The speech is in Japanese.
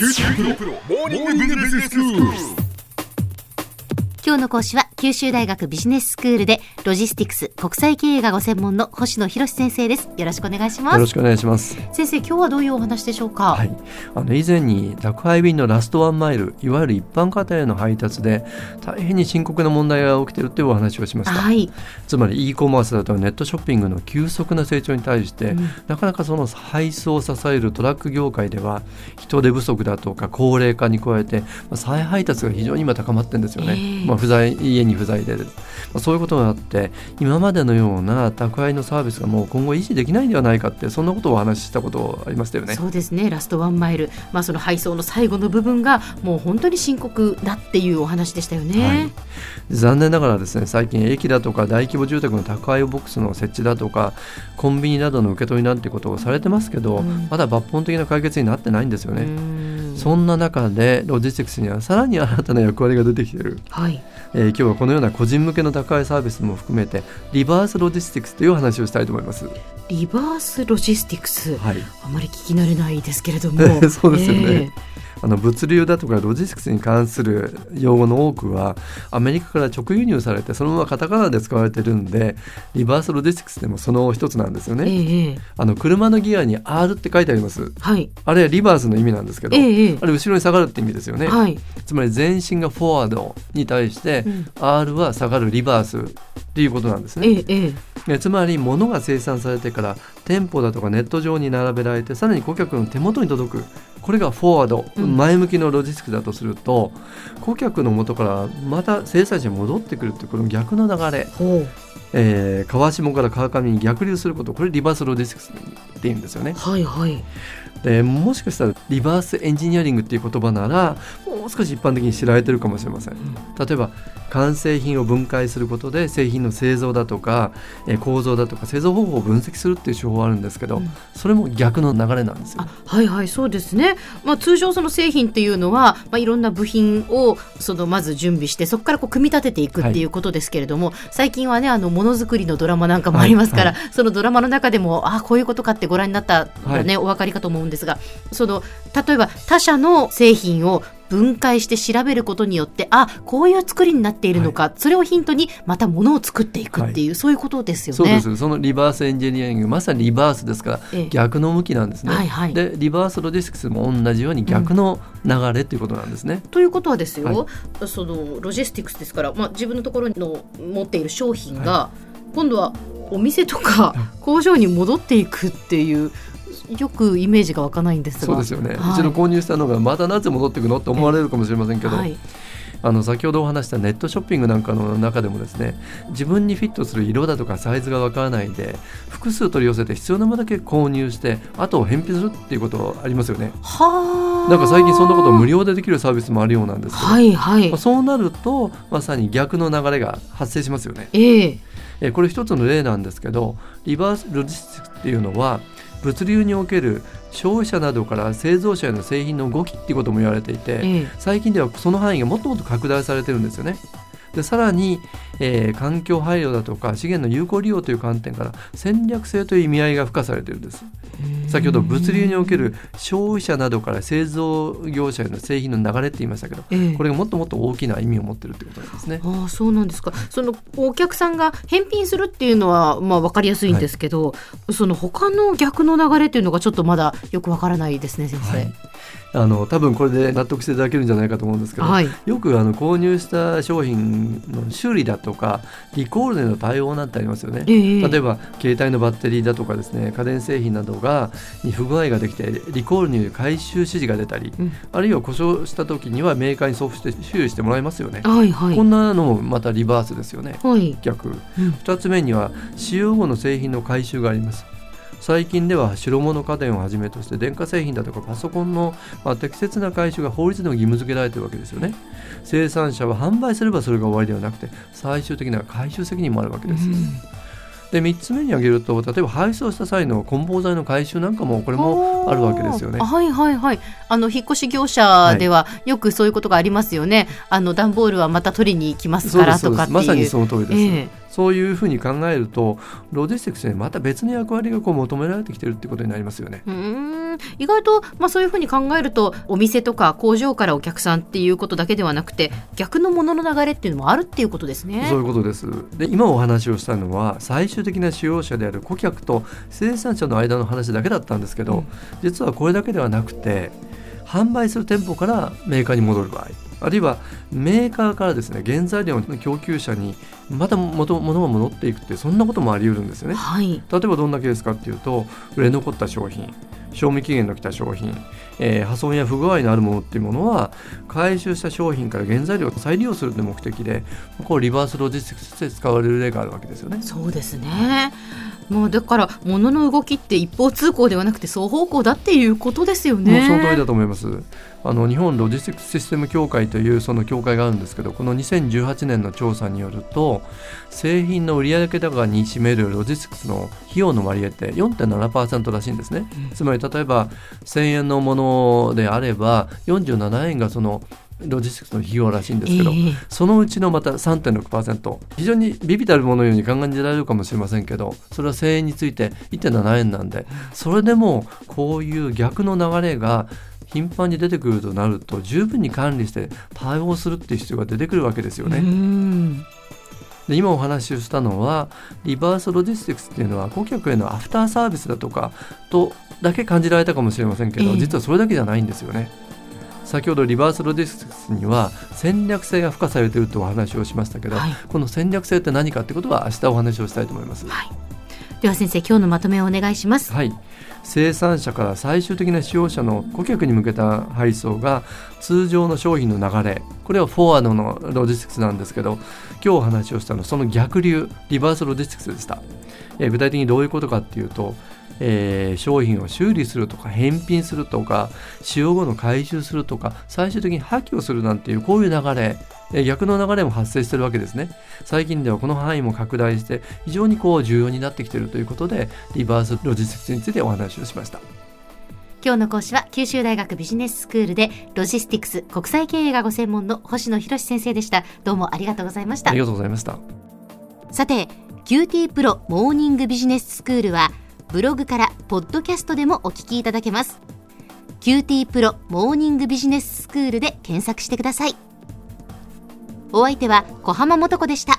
九州大学モーニングビジネススクール。今日の講師は九州大学ビジネススクールでロジスティクス国際経営がご専門の星野博先生です。よろしくお願いします。よろしくお願いします。先生今日はどういうお話でしょうか？はい。あの以前に宅配便のラストワンマイルいわゆる一般家庭への配達で大変に深刻な問題が起きているというお話をしました、はい、つまり e コマースだとネットショッピングの急速な成長に対して、うん。なかなかその配送を支えるトラック業界では人手不足だとか高齢化に加えて、まあ、再配達が非常に今高まってるんですよね、ええ。まあ、不在家に不在で、まあ、そういうことがあって今までのような宅配のサービスがもう今後維持できないんではないかってそんなことをお話ししたことありましたよね。そうですね。ラストワンマイル。まあその配送の最後の部分がもう本当に深刻だっていうお話でしたよね、はい。残念ながらですね最近駅だとか大規模住宅の宅配ボックスの設置だとかコンビニなどの受け取りなんてことをされてますけど、うん。まだ抜本的な解決になってないんですようね。んそんな中でロジスティクスにはさらに新たな役割が出てきている、はい。えー今日はこのような個人向けの宅配サービスも含めてリバースロジスティクスというお話をしたいと思います。リバースロジスティクス、はい。あまり聞き慣れないですけれども。そうですよね。えあの物流だとかロジスティクスに関する用語の多くはアメリカから直輸入されてそのままカタカナで使われてるんでリバースロジスティクスでもその一つなんですよえね。ええあの車のギアに R って書いてあります。はいあれはリバースの意味なんですけど、えええあれ後ろに下がるって意味ですよね。はい、つまり前進がフォワードに対して、うん R は下がるリバースっていうことなんですね。えつまり物が生産されてから店舗だとかネット上に並べられてさらに顧客の手元に届くこれがフォワード、うん。前向きのロジスティクスだとすると顧客の元からまた生産者に戻ってくるっていうこの逆の流れ、えー川下から川上に逆流することこれリバースロジスティクスっていうんですよね。はいはい。でもしかしたらリバースエンジニアリングっていう言葉ならもう少し一般的に知られてるかもしれません。例えば完成品を分解することで製品の製造だとかえー構造だとか製造方法を分析するっていう手法はあるんですけど、うん。それも逆の流れなんですよ。あ。はいはいそうですね、まあ、通常その製品っていうのは、まあ、いろんな部品をそのまず準備してそこからこう組み立てていくってい。うことですけれども、最近はねあのものづくりのドラマなんかもありますから、はい。そのドラマの中でもあこういうことかってご覧になったらね、お分かりかと思うんですがその例えば他社の製品を分解して調べることによってあこういう作りになっているのか、それをヒントにまたものを作っていくっていう、そういうことですよね。そうですそのリバースエンジニアリングまさにリバースですからええ。逆の向きなんですね。はいはい。でリバースロジスティクスも同じように逆の流れということなんですね。ということはですよ、はそのロジスティクスですから、まあ、自分のところの持っている商品が、今度はお店とか工場に戻っていくっていうよくイメージが湧かないんですが。そうですよね、はい。一度購入したのがまたなぜ戻っていくのって思われるかもしれませんけど、はい。あの先ほどお話したネットショッピングなんかの中でもですね自分にフィットする色だとかサイズがわからないで複数取り寄せて必要なものだけ購入してあとを返品するっていうことありますよね。はあ。なんか最近そんなことを無料でできるサービスもあるようなんですけど、はいはい。まあ、そうなるとまさに逆の流れが発生しますよね。えええーこれ一つの例なんですけどリバースロジスティクスっていうのは物流における消費者などから製造者への製品の動きっていうことも言われていて、ええ最近ではその範囲がもっともっと拡大されてるんですよね。でさらに、えー環境配慮だとか資源の有効利用という観点から戦略性という意味合いが付加されてるんです。先ほど物流における消費者などから製造業者への製品の流れって言いましたけどええこれがもっともっと大きな意味を持ってるってことなんですね。ああそうなんですかそのお客さんが返品するっていうのはまあ分かりやすいんですけど、その他の逆の流れっていうのがちょっとまだよく分からないですね先生。はいあの多分これで納得していただけるんじゃないかと思うんですけど、はいよくあの購入した商品の修理だとかリコールでの対応なんてありますよね。ええ例えば携帯のバッテリーだとかですね家電製品などがに不具合ができてリコールによる回収指示が出たり、うん。あるいは故障した時にはメーカーに送付して修理してもらいますよね。はいはい。こんなのもまたリバースですよね。はい。逆。うん。2つ目には使用後の製品の回収があります。最近では白物家電をはじめとして電化製品だとかパソコンの、まあ、適切な回収が法律でも義務付けられているわけですよね。生産者は販売すればそれが終わりではなくて最終的な回収責任もあるわけです、で3つ目に挙げると例えば配送した際の梱包材の回収なんかもこれもあるわけですよね。はいはいはい。あの引っ越し業者ではよくそういうことがありますよね。あの段ボールはまた取りに行きますからとかまさにその通りです、ええそういうふうに考えるとロジスティクスにまた別の役割がこう求められてきてるってことになりますよね。うん意外と、まあ、そういうふうに考えるとお店とか工場からお客さんっていうことだけではなくて逆のものの流れっていうのもあるっていうことですね。そういうことですで今お話をしたのは最終的な使用者である顧客と生産者の間の話だけだったんですけど、うん、実はこれだけではなくて販売する店舗からメーカーに戻る場合あるいはメーカーからですね原材料の供給者にまた元物が戻っていくってそんなこともあり得るんですよね、はい、例えばどんなケースかっていうと売れ残った商品賞味期限の来た商品、えー、破損や不具合のあるものっていうものは回収した商品から原材料を再利用するという目的でこうリバースロジスティクスとして使われる例があるわけですよね。そうですねもうだから物の動きって一方通行ではなくて双方向だっていうことですよね。その通りだと思います。あの日本ロジスティクスシステム協会というその協会があるんですけどこの2018年の調査によると製品の売上高に占めるロジスティクスの費用の割合って4.7%らしいんですね、うん、つまり例えば1000円のものであれば47円がそのロジスティクスの費用らしいんですけど、えー、そのうちのまた3.6%非常に微々たるものように考えられるかもしれませんけどそれは1000円について1.7円なんでそれでもこういう逆の流れが頻繁に出てくるとなると十分に管理して対応するっていう必要が出てくるわけですよね。で今お話をしたのはリバースロジスティクスっていうのは顧客へのアフターサービスだとかとだけ感じられたかもしれませんけど、実はそれだけじゃないんですよね。先ほどリバースロジスティクスには戦略性が付加されているとお話をしましたけど、はい、この戦略性って何かってことは明日お話をしたいと思います。はい、では先生今日のまとめをお願いします。はい生産者から最終的な使用者の顧客に向けた配送が通常の商品の流れこれはフォワードのロジスティクスなんですけど今日お話をしたのはその逆流リバースロジスティクスでした、えー、具体的にどういうことかっていうとえー、商品を修理するとか返品するとか使用後の回収するとか最終的に破棄をするなんていうこういう流れ逆の流れも発生してるわけですね。最近ではこの範囲も拡大して非常にこう重要になってきているということでリバースロジスティクスについてお話をしました。今日の講師は九州大学ビジネススクールでロジスティクス国際経営がご専門の星野博先生でした。どうもありがとうございました。ありがとうございました。さて QT プロモーニングビジネススクールはブログからポッドキャストでもお聞きいただけます QT プロモーニングビジネススクールで検索してくださいお相手は小浜もとこでした。